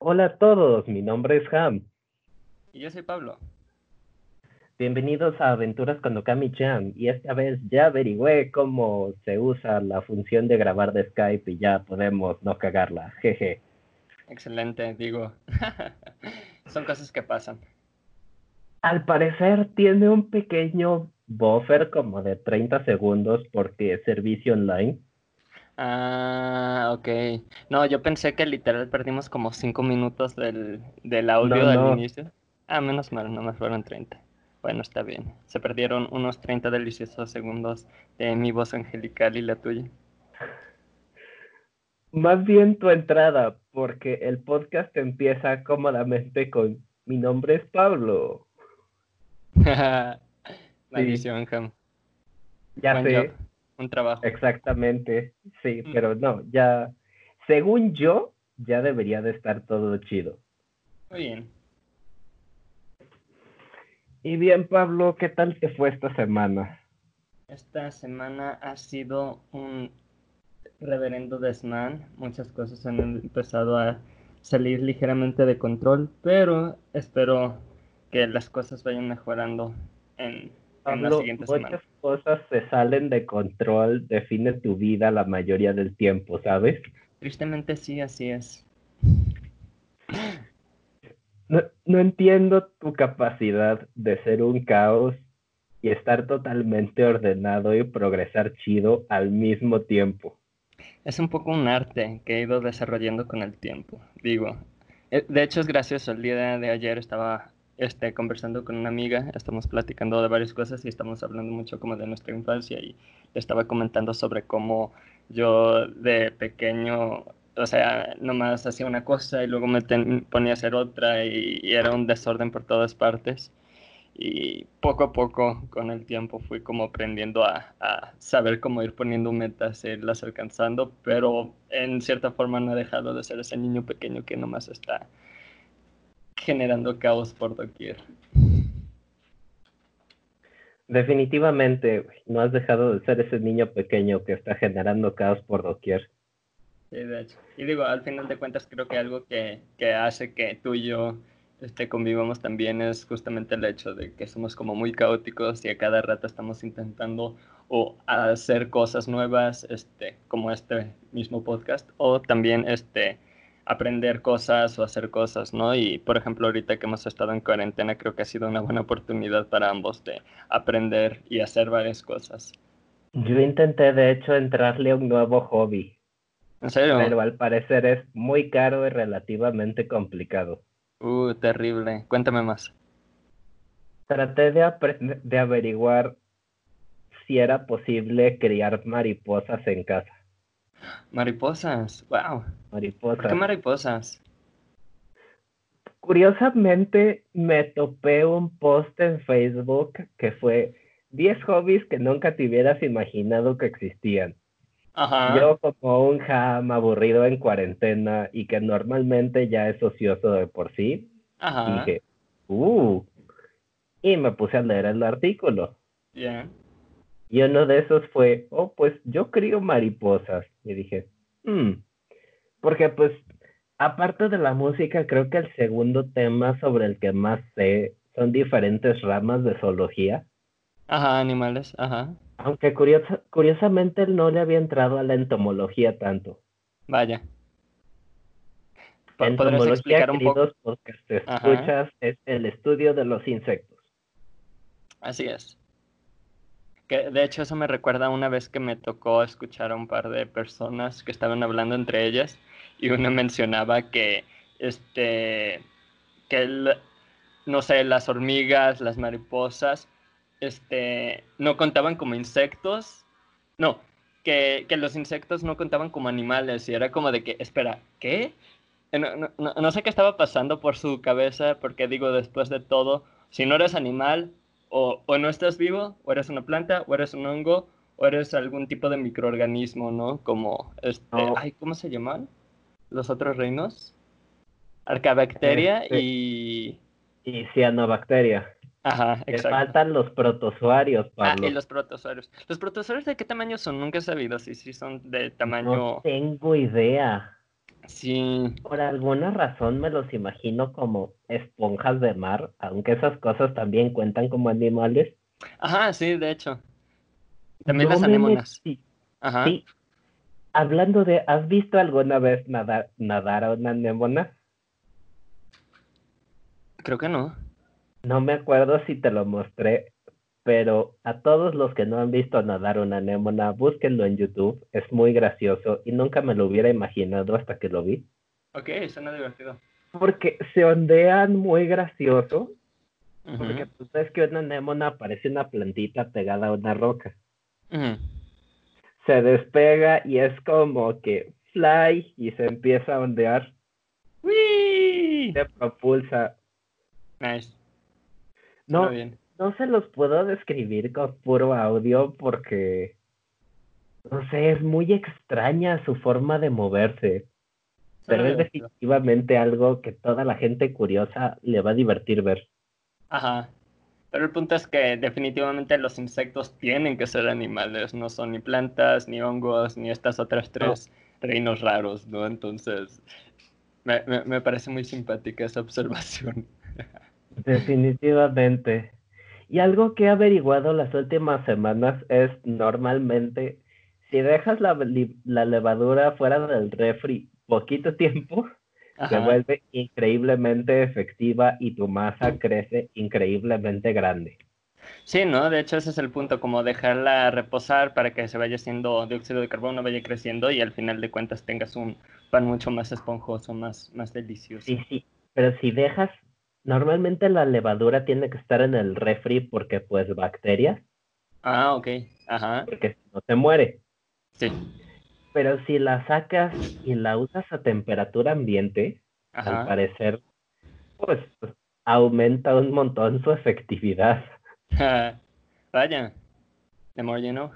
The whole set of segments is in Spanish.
Hola a todos, mi nombre es Ham. Y yo soy Pablo. Bienvenidos a Aventuras con Okami Chan. Y esta vez ya averigüé cómo se usa la función de grabar de Skype y ya podemos no cagarla. Jeje. Excelente, digo. Son cosas que pasan. Al parecer tiene un pequeño buffer como de 30 segundos porque es servicio online. Ah, ok. No, yo pensé que literal perdimos como 5 minutos del, del audio del inicio. Ah, menos mal, no me fueron 30. Bueno, está bien. Se perdieron unos 30 deliciosos segundos de mi voz angelical y la tuya. Más bien tu entrada, porque el podcast empieza cómodamente con mi nombre es Pablo. Maldición, sí. Ya sé. Un trabajo. Exactamente, sí, mm. pero no, ya, según yo, ya debería de estar todo chido. Muy bien. Y bien, Pablo, ¿qué tal te fue esta semana? Esta semana ha sido un reverendo desmán. Muchas cosas han empezado a salir ligeramente de control, pero espero que las cosas vayan mejorando en, Muchas cosas se salen de control, define tu vida la mayoría del tiempo, ¿sabes? Tristemente sí, así es. No, no entiendo tu capacidad de ser un caos y estar totalmente ordenado y progresar chido al mismo tiempo. Es un poco un arte que he ido desarrollando con el tiempo. Digo, eh, de hecho es gracioso. El día de ayer estaba este, conversando con una amiga, estamos platicando de varias cosas y estamos hablando mucho como de nuestra infancia y le estaba comentando sobre cómo yo de pequeño o sea, nomás hacía una cosa y luego me ponía a hacer otra y, era un desorden por todas partes. Y poco a poco, con el tiempo, fui como aprendiendo a, saber cómo ir poniendo metas, e irlas alcanzando, pero en cierta forma no he dejado de ser ese niño pequeño que nomás está generando caos por doquier. Definitivamente, no has dejado de ser ese niño pequeño que está generando caos por doquier. Sí, de hecho. Y digo, al final de cuentas, creo que algo que, que hace que tú y yo este, convivamos también es justamente el hecho de que somos como muy caóticos y a cada rato estamos intentando o hacer cosas nuevas, este, como este mismo podcast, o también este, aprender cosas o hacer cosas, ¿no? Y por ejemplo, ahorita que hemos estado en cuarentena, creo que ha sido una buena oportunidad para ambos de aprender y hacer varias cosas. Yo intenté, de hecho, entrarle a un nuevo hobby. ¿En serio? Pero al parecer es muy caro y relativamente complicado. Uh, terrible. Cuéntame más. Traté de, de averiguar si era posible criar mariposas en casa. Mariposas, wow. Mariposas. ¿Por qué mariposas? Curiosamente me topé un post en Facebook que fue 10 hobbies que nunca te hubieras imaginado que existían. Yo como un jam aburrido en cuarentena y que normalmente ya es ocioso de por sí, dije, uh, y me puse a leer el artículo. Y uno de esos fue, oh, pues yo crío mariposas. Y dije, hmm, porque pues, aparte de la música, creo que el segundo tema sobre el que más sé son diferentes ramas de zoología. Ajá, animales, ajá. Aunque curiosamente él no le había entrado a la entomología tanto. Vaya. Entomología, explicar un poco? porque te escuchas, es el estudio de los insectos. Así es. Que de hecho eso me recuerda una vez que me tocó escuchar a un par de personas que estaban hablando entre ellas y una mencionaba que este que no sé, las hormigas, las mariposas este, no contaban como insectos. No, que, los insectos no contaban como animales y era como de que, espera, ¿qué? Eh, no, sé qué estaba pasando por su cabeza, porque digo, después de todo, si no eres animal, o, no estás vivo, o eres una planta, o eres un hongo, o eres algún tipo de microorganismo, ¿no? Como, este, ay, ¿cómo se llaman? Los otros reinos. Arcabacteria este, y... Y cianobacteria. Ajá, exacto. faltan los protozoarios, Pablo. Ah, y los protozoarios. ¿Los protozoarios de qué tamaño son? Nunca he sabido si, si son de tamaño... No tengo idea. Sí. Por alguna razón me los imagino como esponjas de mar, aunque esas cosas también cuentan como animales. Ajá, sí, de hecho. También las anémonas. Ajá. Sí. Hablando de, ¿has visto alguna vez nadar, nadar a una anémona? Creo que no. No me acuerdo si te lo mostré, pero a todos los que no han visto nadar una anémona, búsquenlo en YouTube, es muy gracioso y nunca me lo hubiera imaginado hasta que lo vi. Ok, suena divertido. Porque se ondean muy gracioso, porque tú sabes que una anémona parece una plantita pegada a una roca. Se despega y es como que fly y se empieza a ondear. Se propulsa. Nice. No, no se los puedo describir con puro audio porque, no sé, es muy extraña su forma de moverse. Pero es definitivamente algo que toda la gente curiosa le va a divertir ver. Ajá. Pero el punto es que definitivamente los insectos tienen que ser animales, no son ni plantas, ni hongos, ni estas otras tres reinos raros, ¿no? Entonces, me, me parece muy simpática esa observación. Definitivamente. Y algo que he averiguado las últimas semanas es normalmente, si dejas la, levadura fuera del refri poquito tiempo, se vuelve increíblemente efectiva y tu masa crece increíblemente grande. Sí, ¿no? De hecho ese es el punto, como dejarla reposar para que se vaya haciendo dióxido de carbono, vaya creciendo y al final de cuentas tengas un pan mucho más esponjoso, más, más delicioso. Sí, sí, pero si dejas Normalmente la levadura tiene que estar en el refri porque pues bacterias. Ah, ok. Ajá. Porque no se muere. Sí. Pero si la sacas y la usas a temperatura ambiente, al parecer, pues, aumenta un montón su efectividad. Vaya. The more you know.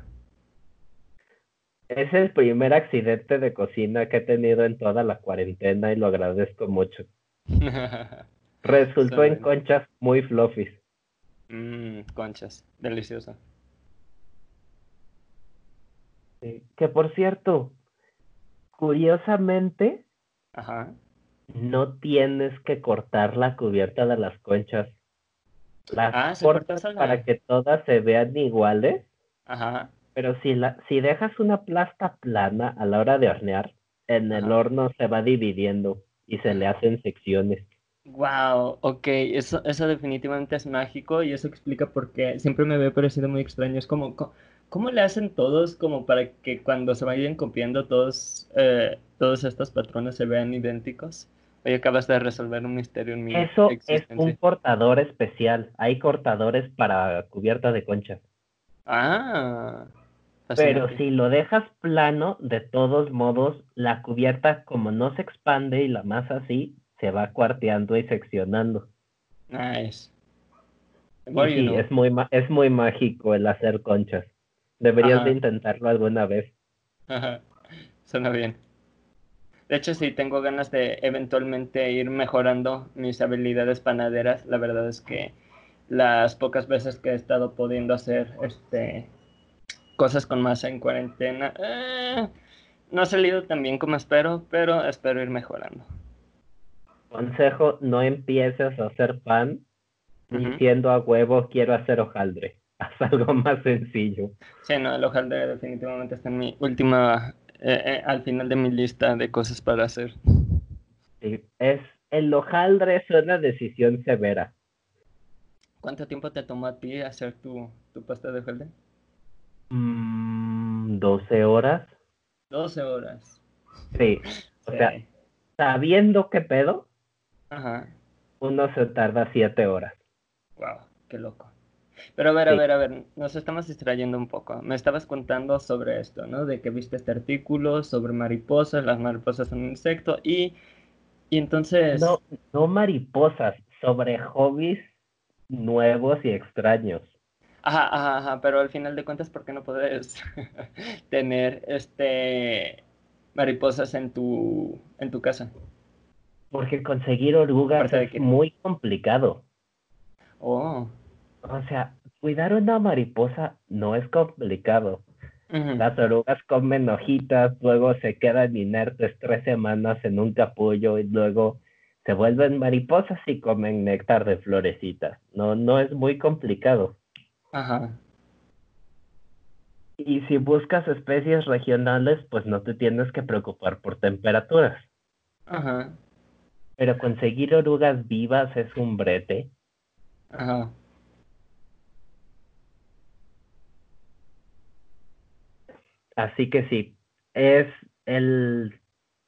Es el primer accidente de cocina que he tenido en toda la cuarentena y lo agradezco mucho. Resultó en conchas muy fluffy. Mmm, conchas, delicioso. que por cierto, curiosamente, no tienes que cortar la cubierta de las conchas. Las ah, cortas para que todas se vean iguales. Ajá. Pero si, la, si dejas una plasta plana a la hora de hornear, en el horno se va dividiendo y se le hacen secciones. Wow, ok, eso, eso definitivamente es mágico y eso explica por qué siempre me había parecido muy extraño. Es como, ¿cómo, le hacen todos como para que cuando se vayan copiando todos, eh, todos estos patrones se vean idénticos? Hoy acabas de resolver un misterio en mi Eso es un cortador especial. Hay cortadores para cubierta de concha. Ah. Pero si lo dejas plano, de todos modos, la cubierta como no se expande y la masa sí, se va cuarteando y seccionando. Nice. sí, es muy, es muy mágico el hacer conchas. Deberías de intentarlo alguna vez. Suena bien. De hecho, sí, tengo ganas de eventualmente ir mejorando mis habilidades panaderas. La verdad es que las pocas veces que he estado pudiendo hacer este cosas con masa en cuarentena, eh, no ha salido tan bien como espero, pero espero ir mejorando. Consejo, no empieces a hacer pan diciendo a huevo quiero hacer hojaldre. Haz algo más sencillo. Sí, no, el hojaldre definitivamente está en mi última, eh, eh, al final de mi lista de cosas para hacer. Sí, es, el hojaldre es una decisión severa. ¿Cuánto tiempo te tomó a ti hacer tu, tu pasta de hojaldre? Mm, 12 horas. 12 horas. Sí, o sea, sabiendo qué pedo, Ajá. Uno se tarda siete horas. Wow, qué loco. Pero a ver, a ver, a ver, nos estamos distrayendo un poco. Me estabas contando sobre esto, ¿no? De que viste este artículo sobre mariposas, las mariposas son un insecto y, y entonces... No, no mariposas, sobre hobbies nuevos y extraños. Ajá, ajá, ajá, pero al final de cuentas, ¿por qué no puedes tener este mariposas en tu, en tu casa? Porque conseguir orugas es muy complicado. Oh. O sea, cuidar una mariposa no es complicado. Las orugas comen hojitas, luego se quedan inertes tres semanas en un capullo y luego se vuelven mariposas y comen néctar de florecitas. No, no es muy complicado. Ajá. Y si buscas especies regionales, pues no te tienes que preocupar por temperaturas. Ajá. Pero conseguir orugas vivas es un brete. Ajá. Así que sí, es el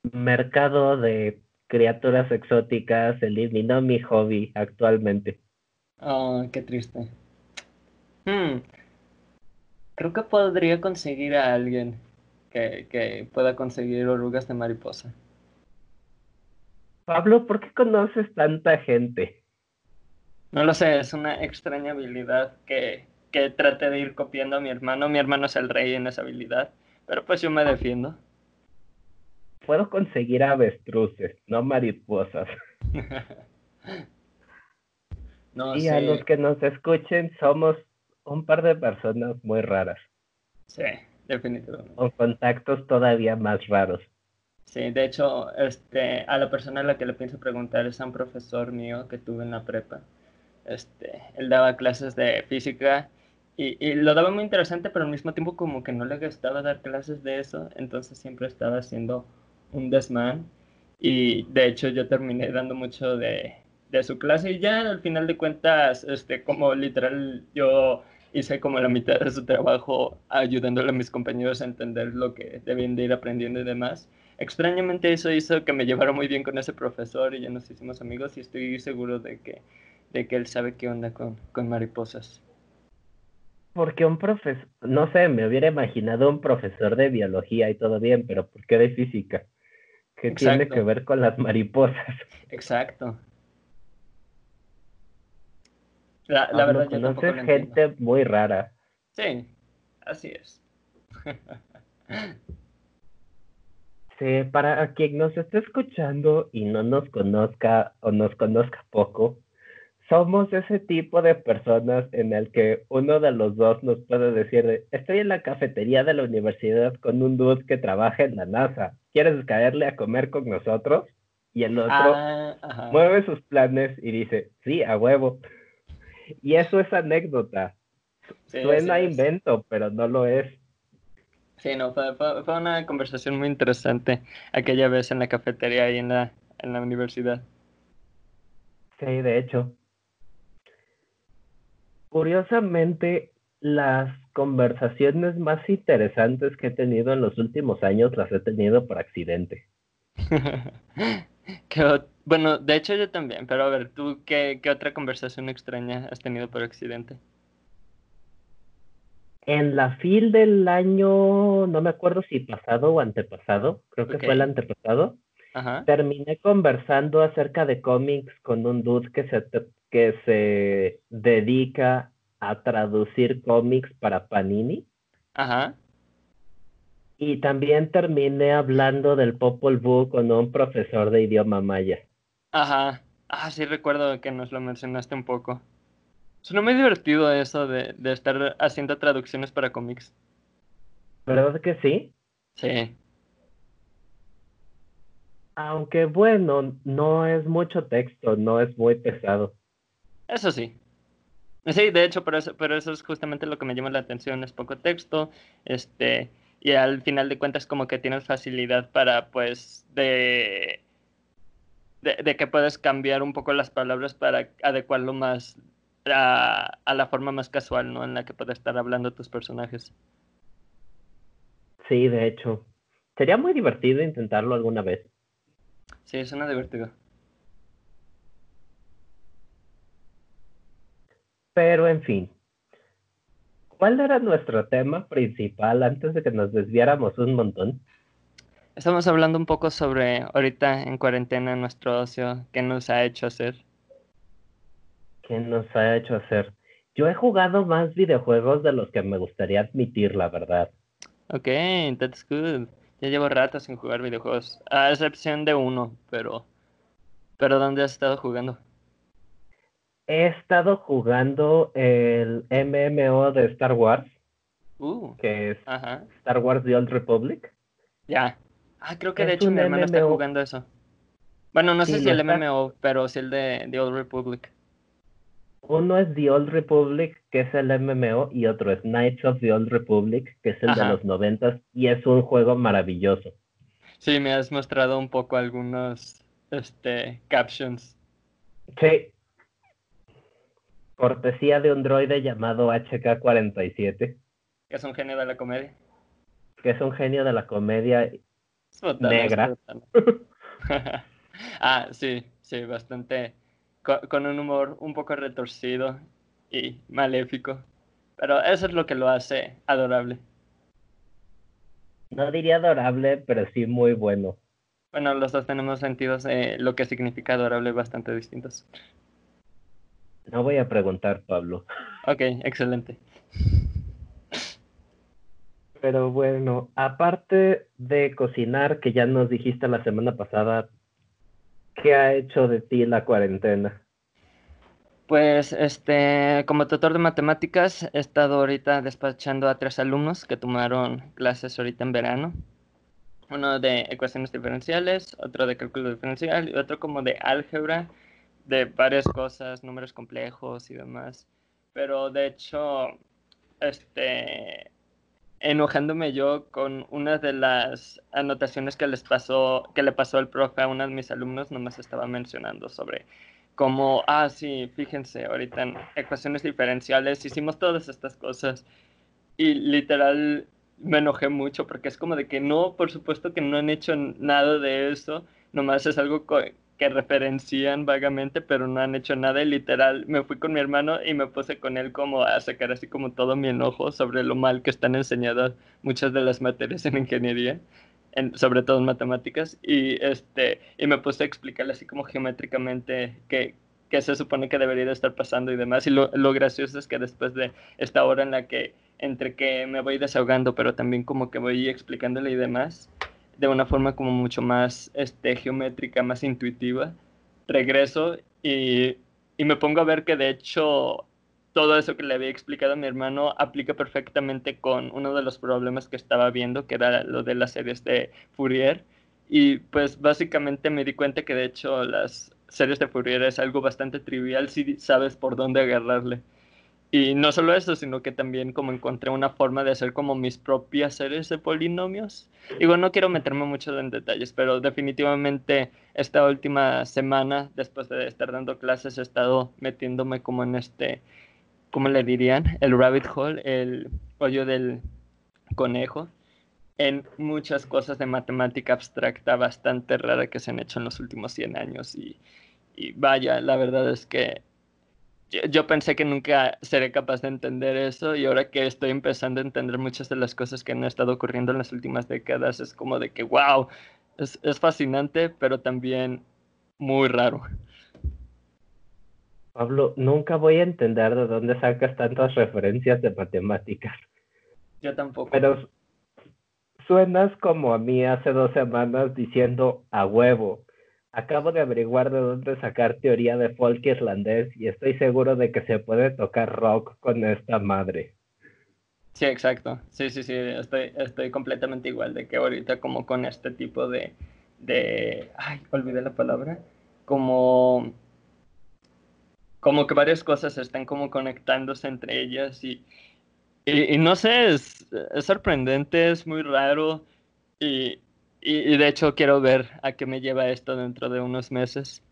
mercado de criaturas exóticas eliminó mi hobby actualmente. Oh, qué triste. Hmm. Creo que podría conseguir a alguien que, que pueda conseguir orugas de mariposa. Pablo, ¿por qué conoces tanta gente? No lo sé, es una extraña habilidad que, que traté de ir copiando a mi hermano. Mi hermano es el rey en esa habilidad, pero pues yo me defiendo. Puedo conseguir avestruces, no mariposas. y a los que nos escuchen, somos un par de personas muy raras. Sí, definitivamente. Con contactos todavía más raros. Sí, de hecho, este, a la persona a la que le pienso preguntar es a un profesor mío que tuve en la prepa. Este, él daba clases de física y, y, lo daba muy interesante, pero al mismo tiempo como que no le gustaba dar clases de eso, entonces siempre estaba haciendo un desmán. Y de hecho yo terminé dando mucho de, de su clase y ya al final de cuentas, este, como literal yo hice como la mitad de su trabajo ayudándole a mis compañeros a entender lo que debían de ir aprendiendo y demás. Extrañamente eso hizo que me llevara muy bien con ese profesor y ya nos hicimos amigos y estoy seguro de que, de que él sabe qué onda con, con mariposas. Porque un profesor, no sé, me hubiera imaginado un profesor de biología y todo bien, pero ¿por qué de física? ¿Qué tiene que ver con las mariposas? Exacto. La, la verdad, yo conoces gente muy rara. Sí, así es. sí, para quien nos esté escuchando y no nos conozca o nos conozca poco, somos ese tipo de personas en el que uno de los dos nos puede decir, estoy en la cafetería de la universidad con un dude que trabaja en la NASA, ¿quieres caerle a comer con nosotros? Y el otro ah, mueve sus planes y dice, sí, a huevo. Y eso es anécdota. Suena invento, pero no lo es. Sí, no, fue, fue, una conversación muy interesante aquella vez en la cafetería y en la, en la universidad. Sí, de hecho. Curiosamente, las conversaciones más interesantes que he tenido en los últimos años las he tenido por accidente. bueno, de hecho yo también, pero a ver, ¿tú qué, otra conversación extraña has tenido por accidente? En la FIL del año, no me acuerdo si pasado o antepasado, creo que fue el antepasado, terminé conversando acerca de cómics con un dude que se, que se dedica a traducir cómics para Panini. Ajá. Y también terminé hablando del Popol Vuh con un profesor de idioma maya. Ajá. Ah, sí recuerdo que nos lo mencionaste un poco. Suena muy divertido eso de, de estar haciendo traducciones para cómics. ¿Verdad que sí? Sí. Aunque bueno, no es mucho texto, no es muy pesado. Eso sí. Sí, de hecho, pero eso, pero eso es justamente lo que me llama la atención, es poco texto, este, y al final de cuentas como que tienes facilidad para, pues, de, de, que puedes cambiar un poco las palabras para adecuarlo más a, a, la forma más casual, ¿no? En la que puedes estar hablando tus personajes. Sí, de hecho. Sería muy divertido intentarlo alguna vez. Sí, suena divertido. Pero en fin, ¿Cuál era nuestro tema principal antes de que nos desviáramos un montón? Estamos hablando un poco sobre ahorita en cuarentena nuestro ocio, qué nos ha hecho hacer. ¿Qué nos ha hecho hacer? Yo he jugado más videojuegos de los que me gustaría admitir, la verdad. Ok, that's good. Ya llevo rato sin jugar videojuegos, a excepción de uno, pero... ¿Pero dónde has estado jugando? he estado jugando el MMO de Star Wars. Uh, que es Star Wars The Old Republic. Ya. Ah, creo que de hecho mi hermano está jugando eso. Bueno, no sé si el MMO, pero sí el de The Old Republic. Uno es The Old Republic, que es el MMO, y otro es Knights of the Old Republic, que es el de los noventas, y es un juego maravilloso. Sí, me has mostrado un poco algunos este, captions. Sí. Cortesía de un droide llamado HK-47. Que es un genio de la comedia. Que es un genio de la comedia negra. ah, sí, sí, bastante. Con, un humor un poco retorcido y maléfico. Pero eso es lo que lo hace adorable. No diría adorable, pero sí muy bueno. Bueno, los dos tenemos sentidos de lo que significa adorable bastante distintos. No voy a preguntar, Pablo. Ok, excelente. Pero bueno, aparte de cocinar, que ya nos dijiste la semana pasada, ¿qué ha hecho de ti la cuarentena? Pues, este, como tutor de matemáticas, he estado ahorita despachando a tres alumnos que tomaron clases ahorita en verano uno de ecuaciones diferenciales, otro de cálculo diferencial y otro como de álgebra, de varias cosas, números complejos y demás. Pero de hecho, este, enojándome yo con una de las anotaciones que les pasó, que le pasó el profe a uno de mis alumnos, nomás estaba mencionando sobre cómo, ah, sí, fíjense, ahorita en ecuaciones diferenciales hicimos todas estas cosas. Y literal me enojé mucho porque es como de que no, por supuesto que no han hecho nada de eso, nomás es algo que referencian vagamente, pero no han hecho nada y literal me fui con mi hermano y me puse con él como a sacar así como todo mi enojo sobre lo mal que están enseñadas muchas de las materias en ingeniería. En, sobre todo en matemáticas, y, este, y me puse a explicarle así como geométricamente qué, qué se supone que debería de estar pasando y demás. Y lo, lo gracioso es que después de esta hora en la que entre que me voy desahogando, pero también como que voy explicándole y demás, de una forma como mucho más este, geométrica, más intuitiva. Regreso y, y me pongo a ver que de hecho todo eso que le había explicado a mi hermano aplica perfectamente con uno de los problemas que estaba viendo, que era lo de las series de Fourier. Y pues básicamente me di cuenta que de hecho las series de Fourier es algo bastante trivial si sabes por dónde agarrarle. Y no solo eso, sino que también como encontré una forma de hacer como mis propias series de polinomios. Digo, no quiero meterme mucho en detalles, pero definitivamente esta última semana, después de estar dando clases, he estado metiéndome como en este, ¿cómo le dirían? El rabbit hole, el hoyo del conejo, en muchas cosas de matemática abstracta bastante rara que se han hecho en los últimos 100 años. Y, y vaya, la verdad es que yo, pensé que nunca seré capaz de entender eso y ahora que estoy empezando a entender muchas de las cosas que han estado ocurriendo en las últimas décadas, es como de que, wow, es, es fascinante, pero también muy raro. Pablo, nunca voy a entender de dónde sacas tantas referencias de matemáticas. Yo tampoco. Pero suenas como a mí hace dos semanas diciendo a huevo. Acabo de averiguar de dónde sacar teoría de folk islandés y estoy seguro de que se puede tocar rock con esta madre. Sí, exacto. Sí, sí, sí, estoy, estoy completamente igual de que ahorita como con este tipo de, de, ay, olvidé la palabra, como, como que varias cosas están como conectándose entre ellas y, y, no sé, es, es sorprendente, es muy raro y, y, de hecho quiero ver a qué me lleva esto dentro de unos meses.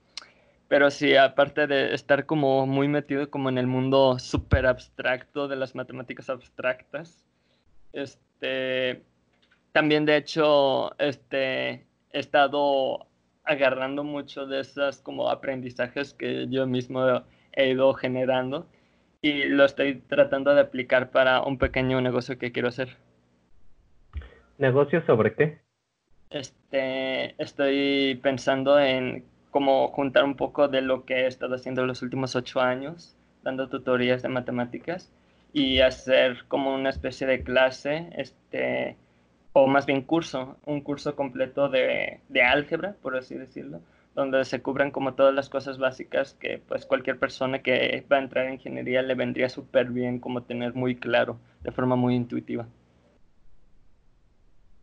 Pero sí, aparte de estar como muy metido como en el mundo súper abstracto de las matemáticas abstractas, este, también de hecho este, he estado agarrando mucho de esas como aprendizajes que yo mismo he ido generando y lo estoy tratando de aplicar para un pequeño negocio que quiero hacer. ¿Negocio sobre qué? Este, estoy pensando en cómo juntar un poco de lo que he estado haciendo los últimos ocho años, dando tutorías de matemáticas y hacer como una especie de clase, este, o más bien curso, un curso completo de, de álgebra, por así decirlo, donde se cubran como todas las cosas básicas que pues cualquier persona que va a entrar en ingeniería le vendría súper bien como tener muy claro, de forma muy intuitiva.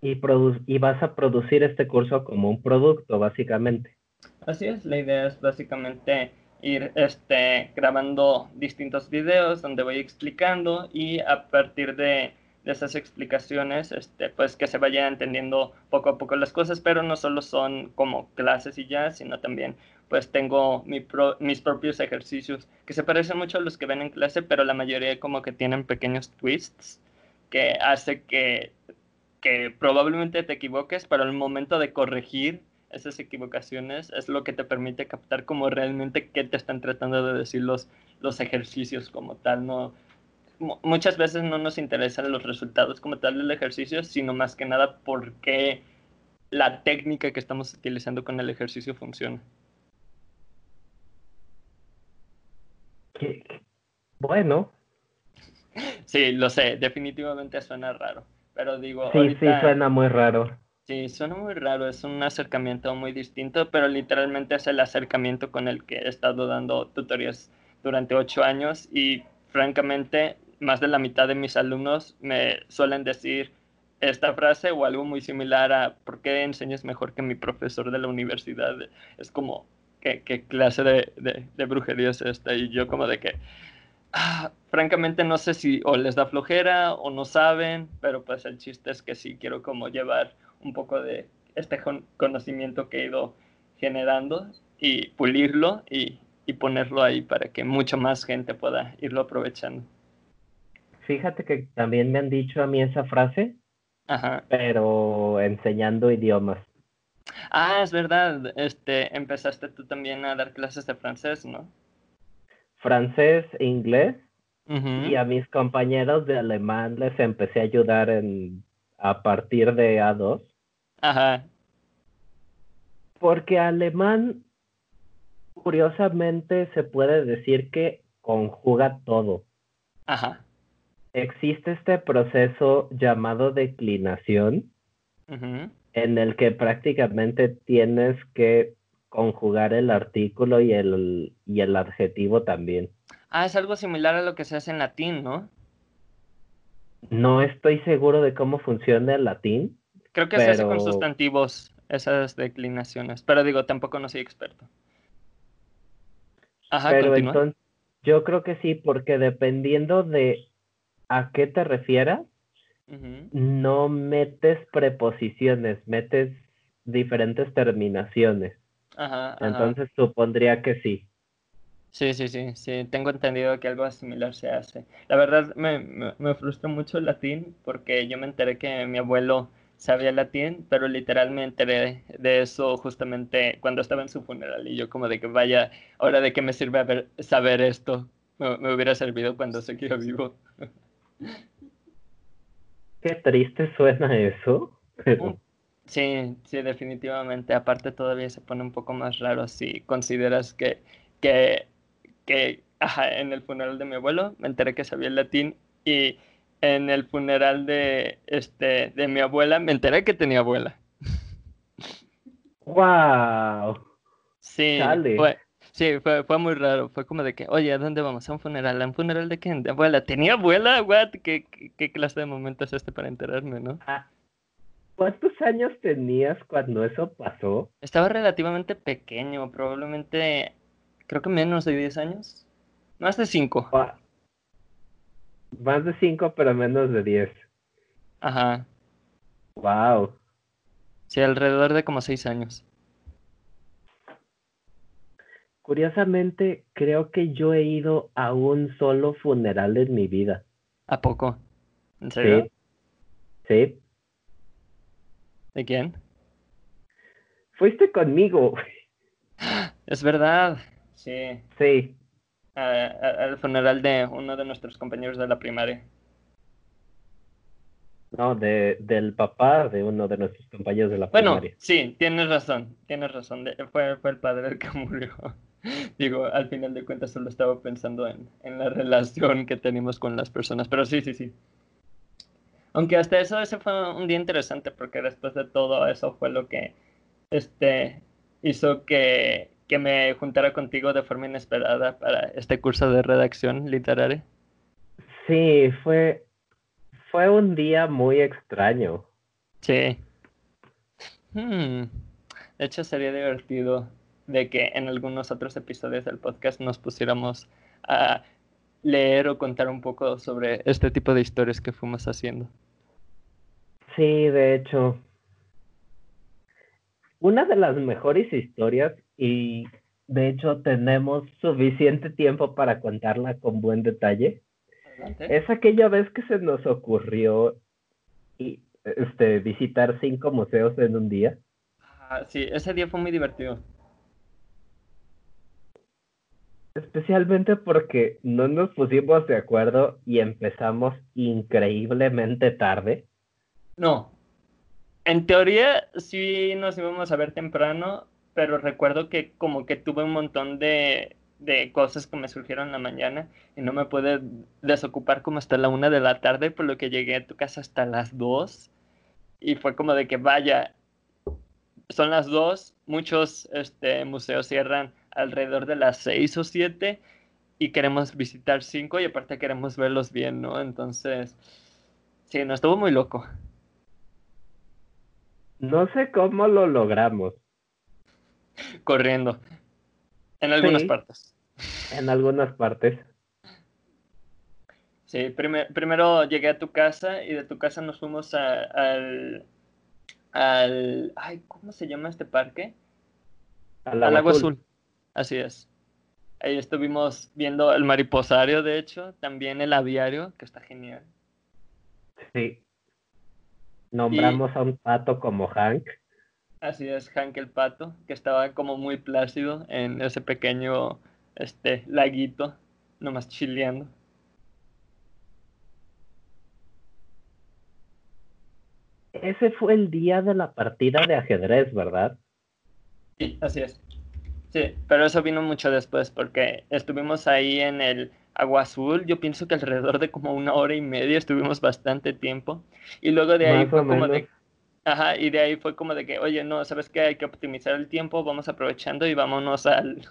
Y, y vas a producir este curso como un producto, básicamente. Así es, la idea es básicamente ir este, grabando distintos videos donde voy explicando y a partir de de esas explicaciones, este, pues que se vaya entendiendo poco a poco las cosas, pero no solo son como clases y ya, sino también pues tengo mis propios ejercicios que se parecen mucho a los que ven en clase, pero la mayoría como que tienen pequeños twists que hace que, que probablemente te equivoques, pero el momento de corregir esas equivocaciones es lo que te permite captar como realmente qué te están tratando de decir los, los ejercicios como tal, no muchas veces no nos interesan los resultados como tal del ejercicio, sino más que nada porque la técnica que estamos utilizando con el ejercicio funciona. Bueno. Sí, lo sé, definitivamente suena raro, pero digo... Sí, sí, suena muy raro. Sí, suena muy raro, es un acercamiento muy distinto, pero literalmente es el acercamiento con el que he estado dando tutorías durante ocho años y francamente más de la mitad de mis alumnos me suelen decir esta frase o algo muy similar a ¿por qué enseñas mejor que mi profesor de la universidad? Es como, ¿qué, clase de, brujería es esta? Y yo como de que, ah, francamente no sé si o les da flojera o no saben, pero pues el chiste es que sí quiero como llevar un poco de este conocimiento que he ido generando y pulirlo y, y ponerlo ahí para que mucha más gente pueda irlo aprovechando. Fíjate que también me han dicho a mí esa frase, pero enseñando idiomas. Ah, es verdad. Este, empezaste tú también a dar clases de francés, ¿no? Francés e inglés. Y a mis compañeros de alemán les empecé a ayudar en, a partir de A2. Ajá. Porque alemán, curiosamente, se puede decir que conjuga todo. Ajá existe este proceso llamado declinación, en el que prácticamente tienes que conjugar el artículo y el, y el adjetivo también. Ah, es algo similar a lo que se hace en latín, ¿no? No estoy seguro de cómo funciona el latín. Creo que se hace con sustantivos esas declinaciones, pero digo, tampoco no soy experto. Ajá, pero entonces, yo creo que sí, porque dependiendo de a qué te refieras, no metes preposiciones, metes diferentes terminaciones. Ajá, Entonces supondría que sí. Sí, sí, sí, sí, tengo entendido que algo similar se hace. La verdad me, me, frustra mucho el latín porque yo me enteré que mi abuelo sabía latín, pero literal me enteré de eso justamente cuando estaba en su funeral y yo como de que vaya, ahora de qué me sirve saber esto, me, me hubiera servido cuando seguía vivo. Qué triste suena eso. Sí, sí, definitivamente. Aparte todavía se pone un poco más raro si consideras que, que, que en el funeral de mi abuelo me enteré que sabía el latín y en el funeral de, este, de mi abuela me enteré que tenía abuela. ¡Wow! Sí, fue, Sí, fue, fue muy raro. Fue como de que, oye, ¿a dónde vamos? ¿A un funeral? ¿A un funeral de quién? ¿De abuela? ¿Tenía abuela? What? ¿Qué, qué, clase de momento es este para enterarme, no? Ah, ¿Cuántos años tenías cuando eso pasó? Estaba relativamente pequeño, probablemente, creo que menos de 10 años. Más de 5. Más de 5, pero menos de 10. Ajá. Wow. Sí, alrededor de como 6 años. Curiosamente, creo que yo he ido a un solo funeral en mi vida. ¿A poco? ¿En serio? Sí. Sí. ¿De quién? Fuiste conmigo. Es verdad. Sí. Sí. Al funeral de uno de nuestros compañeros de la primaria. No, de, del papá de uno de nuestros compañeros de la primaria. Bueno, sí, tienes razón, tienes razón. fue, fue el padre el que murió. Digo, al final de cuentas solo estaba pensando en, la relación que tenemos con las personas, pero sí, sí, sí. Aunque hasta eso ese fue un día interesante porque después de todo eso fue lo que este hizo que, que me juntara contigo de forma inesperada para este curso de redacción literaria. Sí, fue, fue un día muy extraño. Sí. Hmm. De hecho, sería divertido de que en algunos otros episodios del podcast nos pusiéramos a leer o contar un poco sobre este tipo de historias que fuimos haciendo. Sí, de hecho. Una de las mejores historias y de hecho tenemos suficiente tiempo para contarla con buen detalle. Es aquella vez que se nos ocurrió este, visitar cinco museos en un día. Ah, sí, ese día fue muy divertido. Especialmente porque no nos pusimos de acuerdo y empezamos increíblemente tarde. No. En teoría sí nos íbamos a ver temprano, pero recuerdo que como que tuve un montón de, de cosas que me surgieron en la mañana y no me pude desocupar como hasta la una de la tarde, por lo que llegué a tu casa hasta las dos. Y fue como de que vaya, son las dos, muchos este, museos cierran alrededor de las seis o siete y queremos visitar cinco y aparte queremos verlos bien, ¿no? Entonces, sí, no estuvo muy loco. No sé cómo lo logramos. Corriendo. En algunas partes. En algunas partes. Sí, primero llegué a tu casa y de tu casa nos fuimos al, al... Ay, ¿cómo se llama este parque? Al, Agua Azul. Así es. Ahí estuvimos viendo el mariposario, de hecho, también el aviario, que está genial. Sí. Nombramos a un pato como Hank. Así es, Hank el pato, que estaba como muy plácido en ese pequeño este laguito, nomás chileando. Ese fue el día de la partida de ajedrez, ¿verdad? Sí, así es. Sí, pero eso vino mucho después porque estuvimos ahí en el Agua Azul, yo pienso que alrededor de como una hora y media estuvimos bastante tiempo y luego de ahí fue como de Ajá, y de ahí fue como de que, oye, no, ¿sabes qué? Hay que optimizar el tiempo, vamos aprovechando y vámonos al,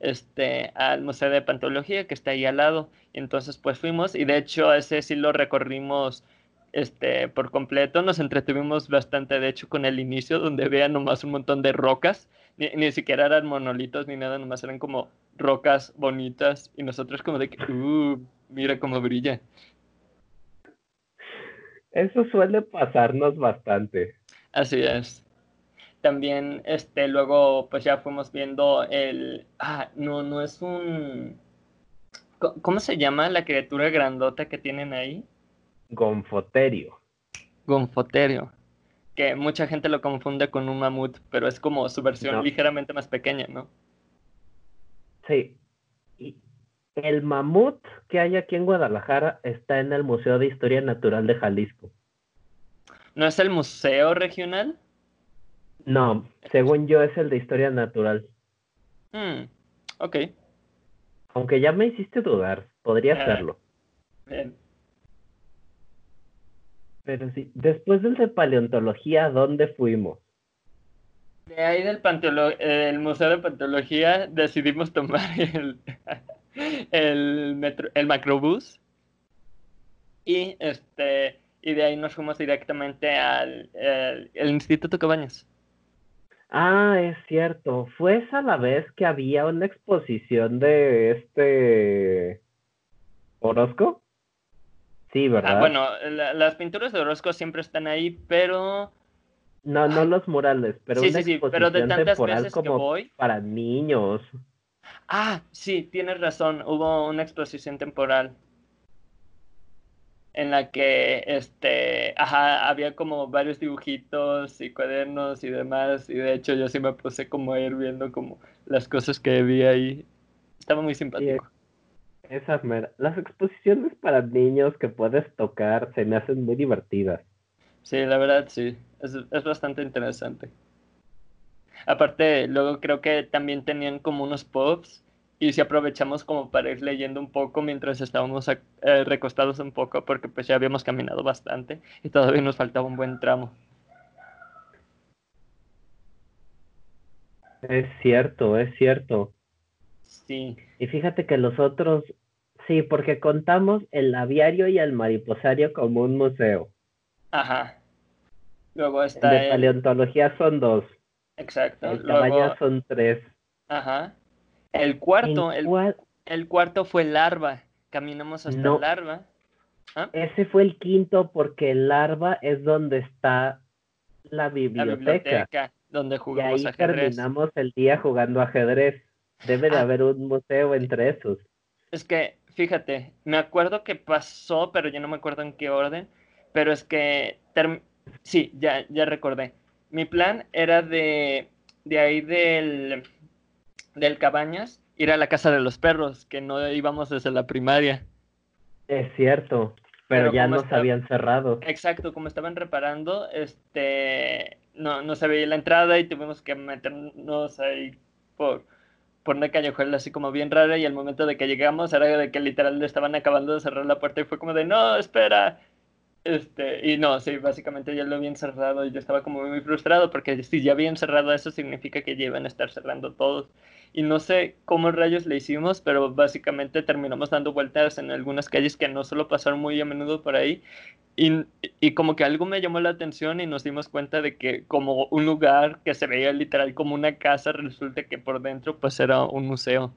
este, al Museo de Pantología que está ahí al lado. Y entonces pues fuimos y de hecho ese sí lo recorrimos este, por completo, nos entretuvimos bastante de hecho con el inicio donde vean nomás un montón de rocas, ni, ni siquiera eran monolitos ni nada, nomás eran como rocas bonitas y nosotros como de que, uh, mira cómo brilla. Eso suele pasarnos bastante. Así es. También, este, luego, pues ya fuimos viendo el. Ah, no, no es un. ¿Cómo se llama la criatura grandota que tienen ahí? Gonfoterio. Gonfoterio. Que mucha gente lo confunde con un mamut, pero es como su versión ligeramente más pequeña, ¿no? Sí. El mamut que hay aquí en Guadalajara está en el Museo de Historia Natural de Jalisco. ¿No es el museo regional? No, según yo es el de Historia Natural. Hmm, ok. Aunque ya me hiciste dudar, podría ah, serlo. Bien. Pero sí, después del de paleontología, ¿dónde fuimos? De ahí del el Museo de Paleontología decidimos tomar el, el, metro, el macrobús y este y de ahí nos fuimos directamente al el, Instituto Cabañas. Ah, es cierto. ¿Fue esa la vez que había una exposición de este Orozco? Sí, ah, ¿verdad? bueno, las pinturas de Orozco siempre están ahí, pero... No, no los murales, pero una exposición pero de tantas veces como que voy... para niños. Ah, sí, tienes razón, hubo una exposición temporal en la que este, ajá, había como varios dibujitos y cuadernos y demás, y de hecho yo sí me puse como a ir viendo como las cosas que había ahí. Estaba muy simpático. Esas las exposiciones para niños que puedes tocar se me hacen muy divertidas. Sí, la verdad sí, es, es bastante interesante. Aparte, luego creo que también tenían como unos pops y si aprovechamos como para ir leyendo un poco mientras estábamos eh, recostados un poco porque pues ya habíamos caminado bastante y todavía nos faltaba un buen tramo. Es cierto, es cierto. Sí. Y fíjate que los otros, sí, porque contamos el aviario y el mariposario como un museo. Aja. Luego está. El de paleontología son dos. Exacto. El cabaña son tres. Ajá. El cuarto, el, el, cuarto fue larva. Caminamos hasta no. larva. ¿Ah? Ese fue el quinto porque larva es donde está la biblioteca. La biblioteca donde jugamos y ahí terminamos el día jugando ajedrez. Debe de ah. haber un museo entre esos. Es que, fíjate, me acuerdo que pasó, pero ya no me acuerdo en qué orden. Pero es que, sí, ya, ya recordé. Mi plan era de, de ahí del, del Cabañas, ir a la casa de los perros, que no íbamos desde la primaria. Es cierto, pero, ya nos habían cerrado. Exacto, como estaban reparando, este, no, no se veía la entrada y tuvimos que meternos ahí por, por una callejuela así como bien rara y al momento de que llegamos era de que literal estaban acabando de cerrar la puerta y fue como de, no, espera, este, y no, sí, básicamente ya lo habían cerrado y yo estaba como muy frustrado porque si ya habían cerrado eso significa que ya iban a estar cerrando todos. Y no sé cómo rayos le hicimos, pero básicamente terminamos dando vueltas en algunas calles que no solo pasaron muy a menudo por ahí. Y, y como que algo me llamó la atención y nos dimos cuenta de que como un lugar que se veía literal como una casa, resulta que por dentro pues era un museo.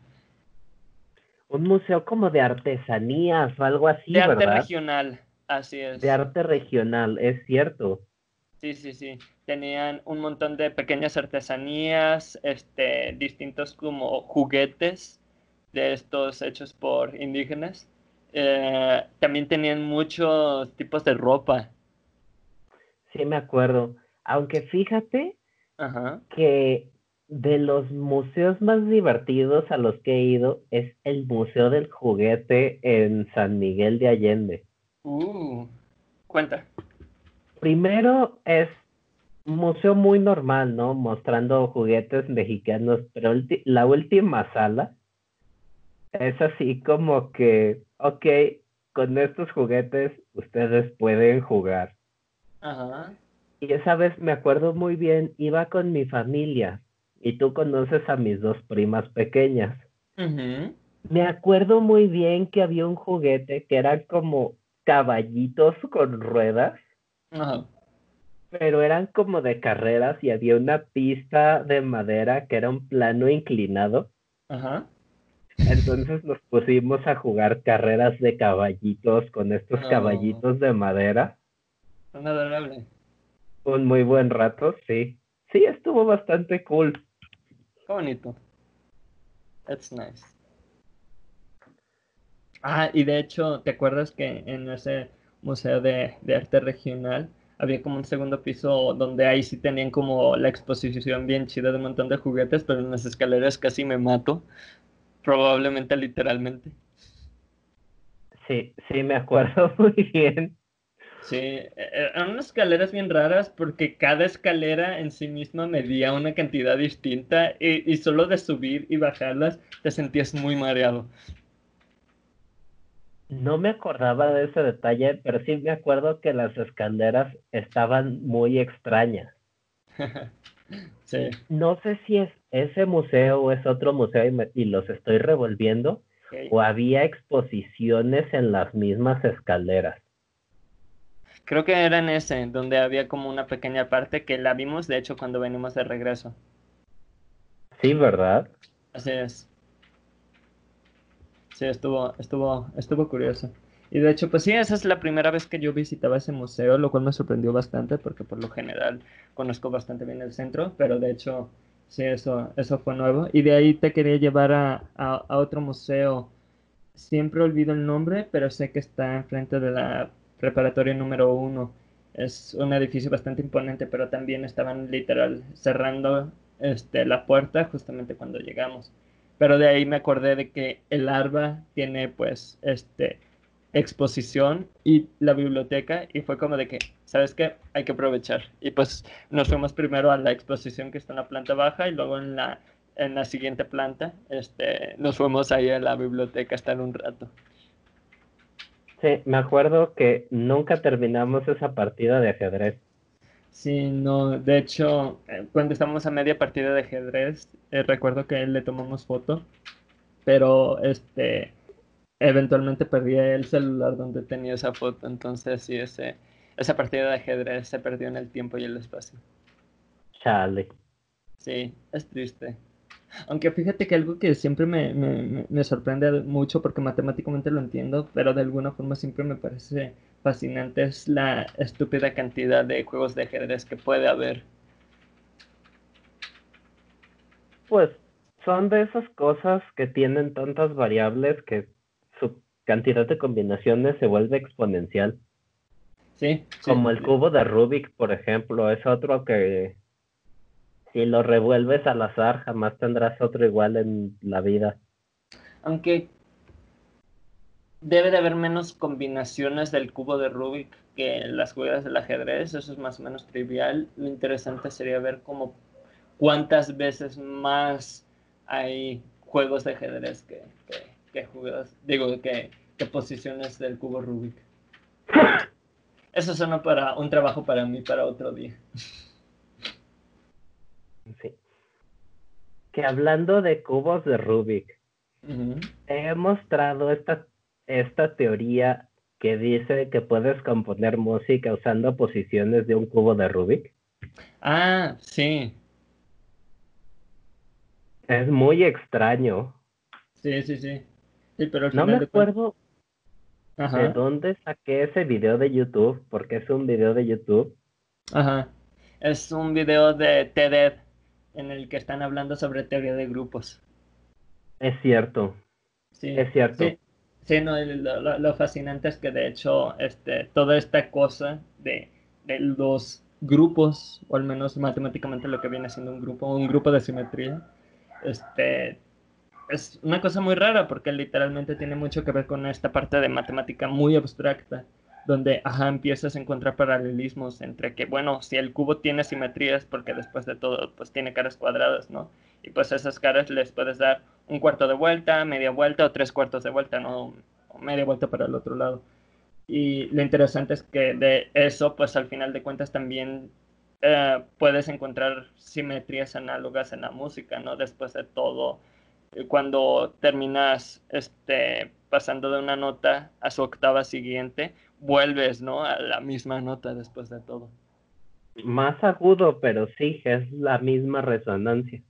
Un museo como de artesanías o algo así. De arte regional. Así es. De arte regional, es cierto. Sí, sí, sí. Tenían un montón de pequeñas artesanías, este, distintos como juguetes de estos hechos por indígenas. Eh, también tenían muchos tipos de ropa. Sí, me acuerdo. Aunque fíjate que de los museos más divertidos a los que he ido es el Museo del Juguete en San Miguel de Allende. Uh, cuenta. Primero es museo muy normal, ¿no? Mostrando juguetes mexicanos, pero la última sala es así como que, ok, con estos juguetes ustedes pueden jugar. Ajá. Y esa vez me acuerdo muy bien, iba con mi familia y tú conoces a mis dos primas pequeñas. Me acuerdo muy bien que había un juguete que era como caballitos con ruedas. Pero eran como de carreras y había una pista de madera que era un plano inclinado. Ajá. Entonces nos pusimos a jugar carreras de caballitos con estos caballitos de madera. Son adorable. Un muy buen rato, sí. Sí, estuvo bastante cool. Qué bonito. That's nice. Ah, y de hecho, ¿te acuerdas que en ese museo de, arte regional había como un segundo piso donde ahí sí tenían como la exposición bien chida de un montón de juguetes, pero en las escaleras casi me mato, probablemente literalmente. Sí, sí, me acuerdo muy bien. Sí, e, e, eran unas escaleras bien raras porque cada escalera en sí misma medía una cantidad distinta y, y solo de subir y bajarlas te sentías muy mareado. No me acordaba de ese detalle, pero sí me acuerdo que las escaleras estaban muy extrañas. sí. No sé si es ese museo o es otro museo y, los estoy revolviendo, o había exposiciones en las mismas escaleras. Creo que era en ese, donde había como una pequeña parte que la vimos, de hecho, cuando venimos de regreso. Sí, ¿verdad? Así es. Sí, estuvo, estuvo, estuvo curioso. Y de hecho, pues sí, esa es la primera vez que yo visitaba ese museo, lo cual me sorprendió bastante porque por lo general conozco bastante bien el centro, pero de hecho, sí, eso, eso fue nuevo. Y de ahí te quería llevar a, a, otro museo. Siempre olvido el nombre, pero sé que está enfrente de la preparatoria número uno. Es un edificio bastante imponente, pero también estaban literal cerrando este, la puerta justamente cuando llegamos. Pero de ahí me acordé de que el ARBA tiene pues este exposición y la biblioteca y fue como de que, ¿sabes qué? Hay que aprovechar. Y pues nos fuimos primero a la exposición que está en la planta baja y luego en la, en la siguiente planta este, nos fuimos ahí a la biblioteca a estar un rato. Sí, me acuerdo que nunca terminamos esa partida de ajedrez. Sí, no, de hecho, eh, cuando estábamos a media partida de ajedrez, eh, recuerdo que le tomamos foto, pero este, eventualmente perdí el celular donde tenía esa foto, entonces sí, ese, esa partida de ajedrez se perdió en el tiempo y el espacio. Chale. Sí, es triste. Aunque fíjate que algo que siempre me, me, sorprende mucho porque matemáticamente lo entiendo, pero de alguna forma siempre me parece fascinante es la estúpida cantidad de juegos de ajedrez que puede haber. Pues son de esas cosas que tienen tantas variables que su cantidad de combinaciones se vuelve exponencial. Sí. Como el cubo de Rubik, por ejemplo, es otro que si lo revuelves al azar, jamás tendrás otro igual en la vida. Aunque debe de haber menos combinaciones del cubo de Rubik que en las jugadas del ajedrez, eso es más o menos trivial. Lo interesante sería ver cómo cuántas veces más hay juegos de ajedrez que, que, jugadas, digo, que, que posiciones del cubo Rubik. Eso suena para un trabajo para mí para otro día. Sí. Que hablando de cubos de Rubik, he mostrado esta, esta teoría que dice que puedes componer música usando posiciones de un cubo de Rubik. Ah, sí. Es muy extraño. Sí, sí, sí. sí pero no me acuerdo de dónde saqué ese video de YouTube, porque es un video de YouTube. Ajá. Es un video de TED en el que están hablando sobre teoría de grupos. Es cierto. Sí, es cierto. Sí, no, lo, fascinante es que de hecho este, toda esta cosa de, de, los grupos, o al menos matemáticamente lo que viene siendo un grupo, un grupo de simetría, este, es una cosa muy rara porque literalmente tiene mucho que ver con esta parte de matemática muy abstracta donde, ajá, empiezas a encontrar paralelismos entre que, bueno, si el cubo tiene simetrías, porque después de todo, pues tiene caras cuadradas, ¿no? Y pues esas caras les puedes dar un cuarto de vuelta, media vuelta o tres cuartos de vuelta, ¿no? O media vuelta para el otro lado. Y lo interesante es que de eso, pues al final de cuentas también eh, puedes encontrar simetrías análogas en la música, ¿no? Después de todo, eh, cuando terminas este, pasando de una nota a su octava siguiente, vuelves, ¿no? A la misma nota después de todo. Más agudo, pero sí, es la misma resonancia.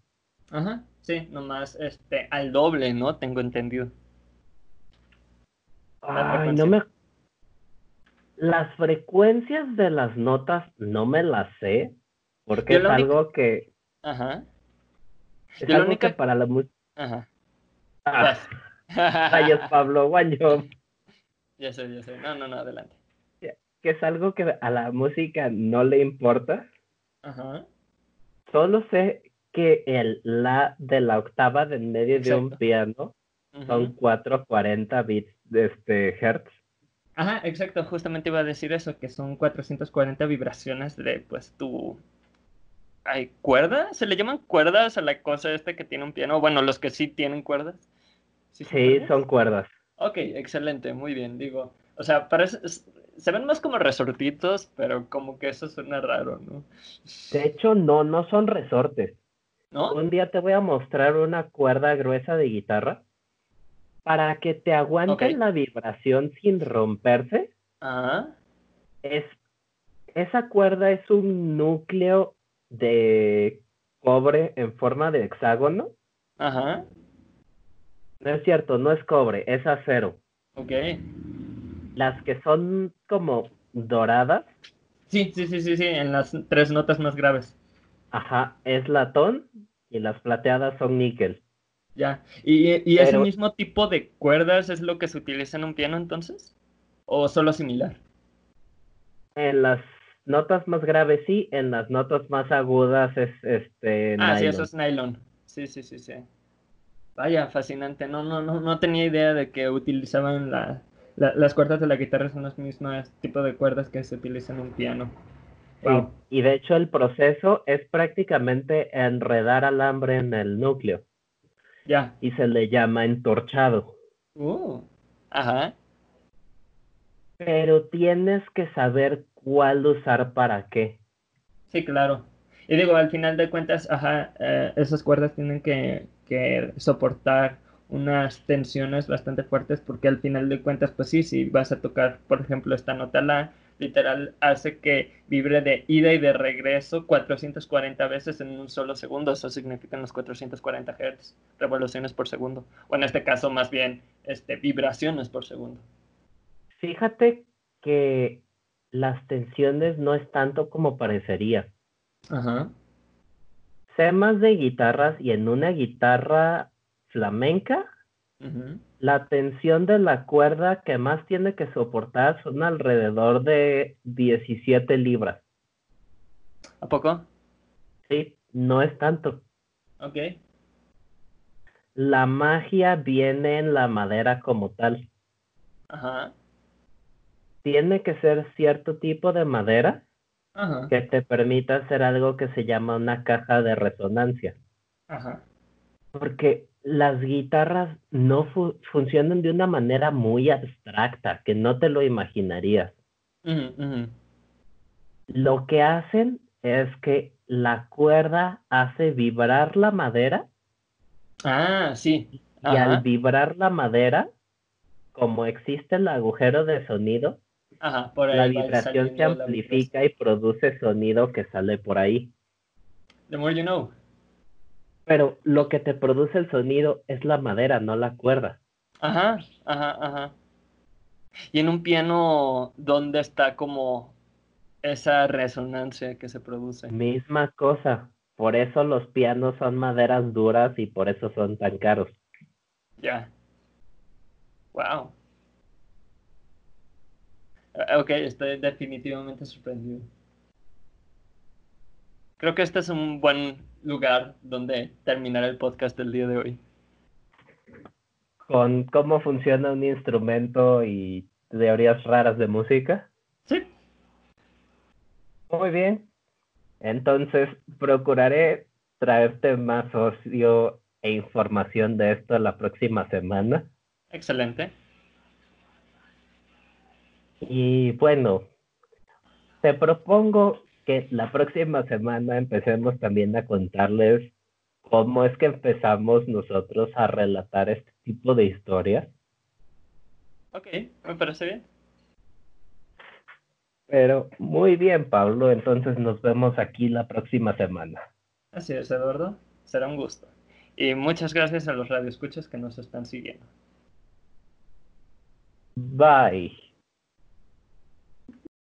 Ajá, sí, nomás este, al doble, ¿no? Tengo entendido. Ay, no me... Las frecuencias de las notas no me las sé, porque es algo que... Ajá. Es algo que para la música... Ajá. Ah. Pablo, guaño. Ya sé, ya sé. No, no, no, adelante. Que es algo que a la música no le importa. Ajá. Solo sé que el la de la octava de medio de un piano son 440 bits de este hertz. Ajá, exacto, justamente iba a decir eso, que son 440 vibraciones de pues tu ¿Hay cuerdas? ¿Se le llaman cuerdas a la cosa esta que tiene un piano? Bueno, los que sí tienen cuerdas. Sí, son cuerdas. Ok, excelente, muy bien, digo. O sea, parece, se ven más como resortitos, pero como que eso suena raro, ¿no? De hecho, no, no son resortes. ¿No? Un día te voy a mostrar una cuerda gruesa de guitarra para que te aguanten la vibración sin romperse. Ah. Es, esa cuerda es un núcleo de cobre en forma de hexágono. Ajá. No es cierto, no es cobre, es acero. Ok. Las que son como doradas. Sí, sí, sí, sí, sí, en las tres notas más graves. Ajá, es latón y las plateadas son níquel. Ya, ¿y, y ese mismo tipo de cuerdas es lo que se utiliza en un piano entonces? ¿O solo similar? En las notas más graves sí, en las notas más agudas es este. Ah, sí, eso es nylon. Sí, sí, sí, sí. Vaya, fascinante. No, no, no, no tenía idea de que utilizaban la, las cuerdas de la guitarra son los mismos tipos de cuerdas que se utilizan en un piano. Y, de hecho el proceso es prácticamente enredar alambre en el núcleo. Ya. Y se le llama entorchado. Uh, ajá. Pero tienes que saber cuál usar para qué. Sí, claro. Y digo, al final de cuentas, ajá, eh, esas cuerdas tienen que, que, soportar unas tensiones bastante fuertes porque al final de cuentas, pues sí, si vas a tocar, por ejemplo, esta nota la literal hace que vibre de ida y de regreso 440 veces en un solo segundo. Eso significa los 440 Hz, revoluciones por segundo. O en este caso, más bien, este, vibraciones por segundo. Fíjate que las tensiones no es tanto como parecería. Ajá. Sé más de guitarras y en una guitarra flamenca, la tensión de la cuerda que más tiene que soportar son alrededor de 17 libras. ¿A poco? Sí, no es tanto. Ok. La magia viene en la madera como tal. Ajá. Tiene que ser cierto tipo de madera que te permita hacer algo que se llama una caja de resonancia. Ajá. Porque las guitarras no funcionan de una manera muy abstracta, que no te lo imaginarías. Lo que hacen es que la cuerda hace vibrar la madera. Ah, sí. Y al vibrar la madera, como existe el agujero de sonido, la vibración se amplifica y produce sonido que sale por ahí. The more you know. Pero lo que te produce el sonido es la madera, no la cuerda. Ajá, ajá, ajá. Y en un piano, ¿dónde está como esa resonancia que se produce? Misma cosa. Por eso los pianos son maderas duras y por eso son tan caros. Ya. Wow. Ah, ok, estoy definitivamente sorprendido. Creo que este es un buen lugar donde terminar el podcast del día de hoy. ¿Con cómo funciona un instrumento y teorías raras de música? Sí. Muy bien. Entonces, procuraré traerte más ocio e información de esto la próxima semana. Excelente. Y bueno, te propongo que la próxima semana empecemos también a contarles cómo es que empezamos nosotros a relatar este tipo de historias. Ok, me parece bien. Pero muy bien, Pablo, entonces nos vemos aquí la próxima semana. Así es, Eduardo. Será un gusto. Y muchas gracias a los radioescuchas que nos están siguiendo. Bye.